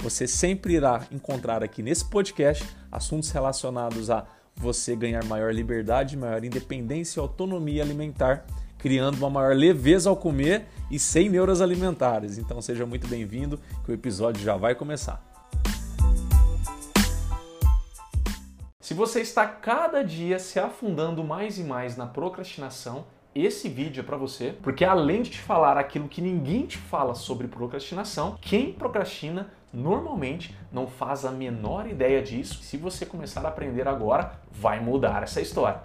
Você sempre irá encontrar aqui nesse podcast assuntos relacionados a você ganhar maior liberdade, maior independência e autonomia alimentar, criando uma maior leveza ao comer e sem neuras alimentares. Então seja muito bem-vindo, que o episódio já vai começar. Se você está cada dia se afundando mais e mais na procrastinação, esse vídeo é para você, porque além de te falar aquilo que ninguém te fala sobre procrastinação, quem procrastina normalmente não faz a menor ideia disso. Se você começar a aprender agora, vai mudar essa história.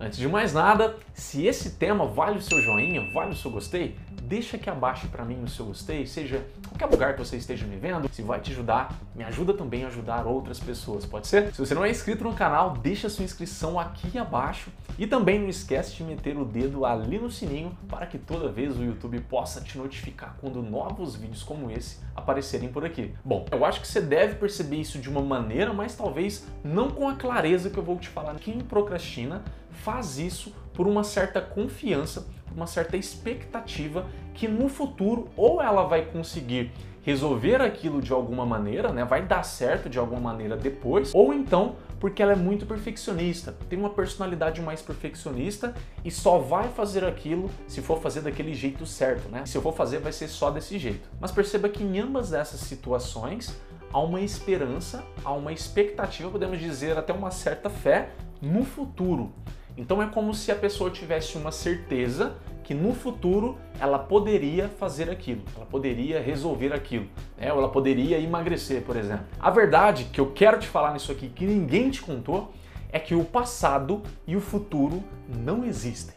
Antes de mais nada, se esse tema vale o seu joinha, vale o seu gostei, deixa aqui abaixo para mim o seu gostei, seja qualquer lugar que você esteja me vendo, se vai te ajudar, me ajuda também a ajudar outras pessoas, pode ser? Se você não é inscrito no canal, deixa sua inscrição aqui abaixo e também não esquece de meter o dedo ali no sininho para que toda vez o YouTube possa te notificar quando novos vídeos como esse aparecerem por aqui. Bom, eu acho que você deve perceber isso de uma maneira, mas talvez não com a clareza que eu vou te falar. Quem procrastina faz isso por uma certa confiança uma certa expectativa que no futuro ou ela vai conseguir resolver aquilo de alguma maneira, né? Vai dar certo de alguma maneira depois, ou então porque ela é muito perfeccionista, tem uma personalidade mais perfeccionista e só vai fazer aquilo se for fazer daquele jeito certo, né? Se eu for fazer vai ser só desse jeito. Mas perceba que em ambas essas situações há uma esperança, há uma expectativa, podemos dizer até uma certa fé no futuro. Então é como se a pessoa tivesse uma certeza que no futuro ela poderia fazer aquilo, ela poderia resolver aquilo, né? ou ela poderia emagrecer, por exemplo. A verdade que eu quero te falar nisso aqui, que ninguém te contou, é que o passado e o futuro não existem.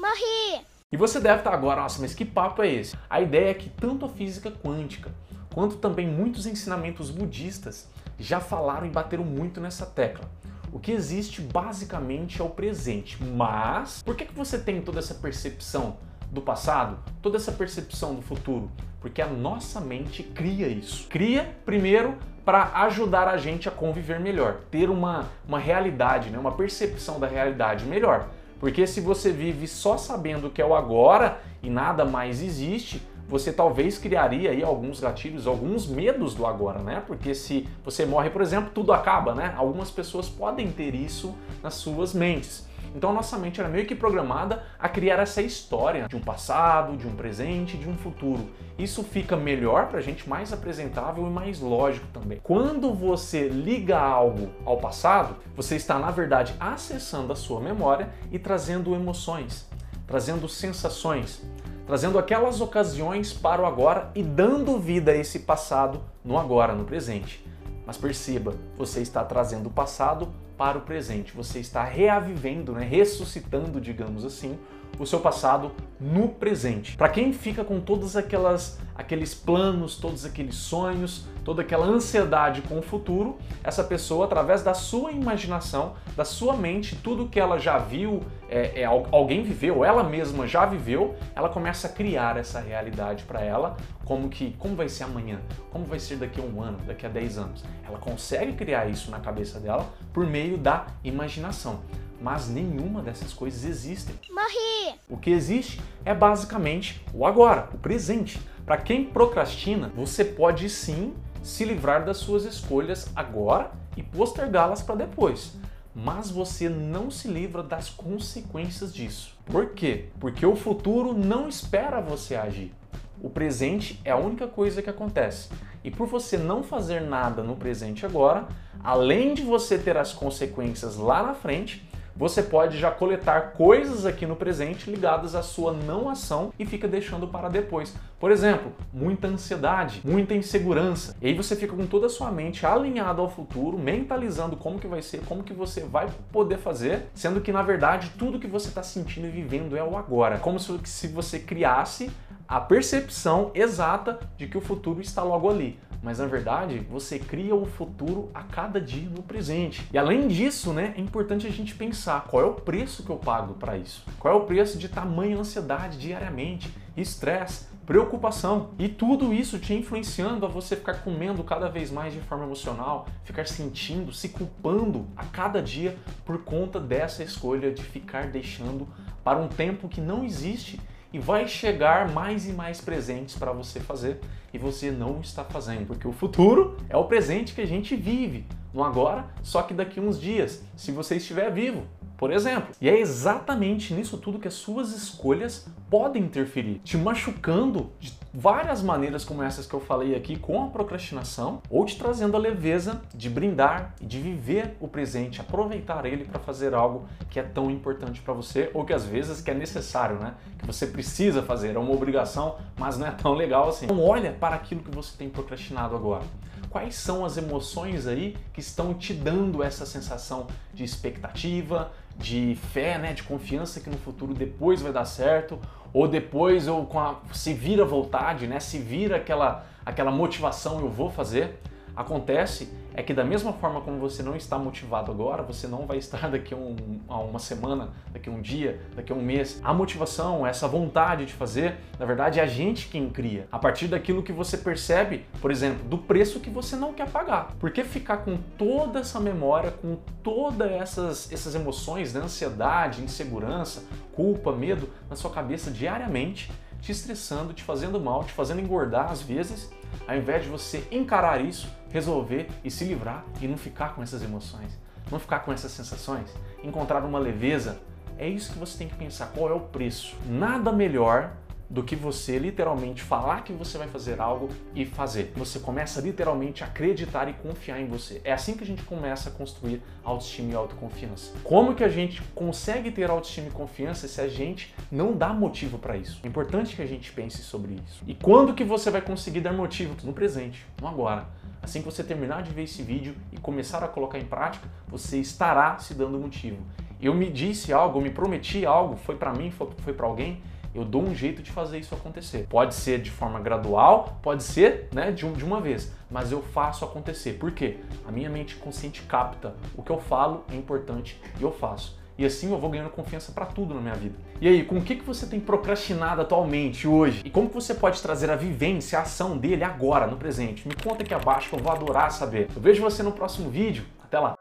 Morri! E você deve estar agora, nossa, mas que papo é esse? A ideia é que tanto a física quântica quanto também muitos ensinamentos budistas já falaram e bateram muito nessa tecla. O que existe basicamente é o presente, mas por que, que você tem toda essa percepção do passado, toda essa percepção do futuro? Porque a nossa mente cria isso. Cria, primeiro, para ajudar a gente a conviver melhor, ter uma, uma realidade, né? uma percepção da realidade melhor. Porque se você vive só sabendo que é o agora e nada mais existe, você talvez criaria aí alguns gatilhos, alguns medos do agora, né? Porque se você morre, por exemplo, tudo acaba, né? Algumas pessoas podem ter isso nas suas mentes. Então nossa mente era meio que programada a criar essa história de um passado, de um presente, de um futuro. Isso fica melhor para a gente, mais apresentável e mais lógico também. Quando você liga algo ao passado, você está na verdade acessando a sua memória e trazendo emoções, trazendo sensações, trazendo aquelas ocasiões para o agora e dando vida a esse passado no agora, no presente. Mas perceba, você está trazendo o passado para o presente, você está reavivendo, né, ressuscitando, digamos assim, o seu passado no presente. Para quem fica com todas aquelas aqueles planos, todos aqueles sonhos, toda aquela ansiedade com o futuro, essa pessoa através da sua imaginação, da sua mente, tudo que ela já viu, é, é, alguém viveu, ela mesma já viveu, ela começa a criar essa realidade para ela, como que como vai ser amanhã, como vai ser daqui a um ano, daqui a 10 anos. Ela consegue criar isso na cabeça dela por meio da imaginação mas nenhuma dessas coisas existem. Morri! O que existe é basicamente o agora, o presente. Para quem procrastina, você pode sim se livrar das suas escolhas agora e postergá-las para depois. Mas você não se livra das consequências disso. Por quê? Porque o futuro não espera você agir. O presente é a única coisa que acontece. E por você não fazer nada no presente agora, além de você ter as consequências lá na frente, você pode já coletar coisas aqui no presente ligadas à sua não ação e fica deixando para depois. Por exemplo, muita ansiedade, muita insegurança. E aí você fica com toda a sua mente alinhada ao futuro, mentalizando como que vai ser, como que você vai poder fazer, sendo que na verdade tudo que você está sentindo e vivendo é o agora. Como se você criasse a percepção exata de que o futuro está logo ali. Mas na verdade, você cria o futuro a cada dia no presente. E além disso, né, é importante a gente pensar qual é o preço que eu pago para isso. Qual é o preço de tamanha ansiedade diariamente, estresse, preocupação. E tudo isso te influenciando a você ficar comendo cada vez mais de forma emocional, ficar sentindo, se culpando a cada dia por conta dessa escolha de ficar deixando para um tempo que não existe e vai chegar mais e mais presentes para você fazer e você não está fazendo, porque o futuro é o presente que a gente vive, no agora, só que daqui uns dias, se você estiver vivo por exemplo. E é exatamente nisso tudo que as suas escolhas podem interferir, te machucando de várias maneiras como essas que eu falei aqui com a procrastinação, ou te trazendo a leveza de brindar e de viver o presente, aproveitar ele para fazer algo que é tão importante para você ou que às vezes que é necessário, né? Que você precisa fazer, é uma obrigação, mas não é tão legal assim. Então olha para aquilo que você tem procrastinado agora quais são as emoções aí que estão te dando essa sensação de expectativa, de fé, né, de confiança que no futuro depois vai dar certo, ou depois ou com a, se vira vontade, né, se vira aquela aquela motivação eu vou fazer. Acontece é que da mesma forma como você não está motivado agora, você não vai estar daqui a, um, a, uma semana, daqui a um dia, daqui a um mês. A motivação, essa vontade de fazer, na verdade é a gente quem cria. A partir daquilo que você percebe, por exemplo, do preço que você não quer pagar. Por que ficar com toda essa memória, com todas essas, essas emoções, né? ansiedade, insegurança, culpa, medo na sua cabeça diariamente? te estressando, te fazendo mal, te fazendo engordar às vezes, ao invés de você encarar isso, resolver e se livrar e não ficar com essas emoções, não ficar com essas sensações, encontrar uma leveza, é isso que você tem que pensar, qual é o preço. Nada melhor do que você literalmente falar que você vai fazer algo e fazer. Você começa literalmente a acreditar e confiar em você. É assim que a gente começa a construir autoestima e autoconfiança. Como que a gente consegue ter autoestima e confiança se a gente não dá motivo para isso? É importante que a gente pense sobre isso. E quando que você vai conseguir dar motivo? No presente, no agora. Assim que você terminar de ver esse vídeo e começar a colocar em prática, você estará se dando motivo. Eu me disse algo, eu me prometi algo, foi para mim, foi, foi para alguém, eu dou um jeito de fazer isso acontecer. Pode ser de forma gradual, pode ser né, de, um, de uma vez, mas eu faço acontecer. Por quê? A minha mente consciente capta o que eu falo é importante e eu faço. E assim eu vou ganhando confiança para tudo na minha vida. E aí, com o que, que você tem procrastinado atualmente, hoje? E como que você pode trazer a vivência, a ação dele agora, no presente? Me conta aqui abaixo que eu vou adorar saber. Eu vejo você no próximo vídeo. Até lá!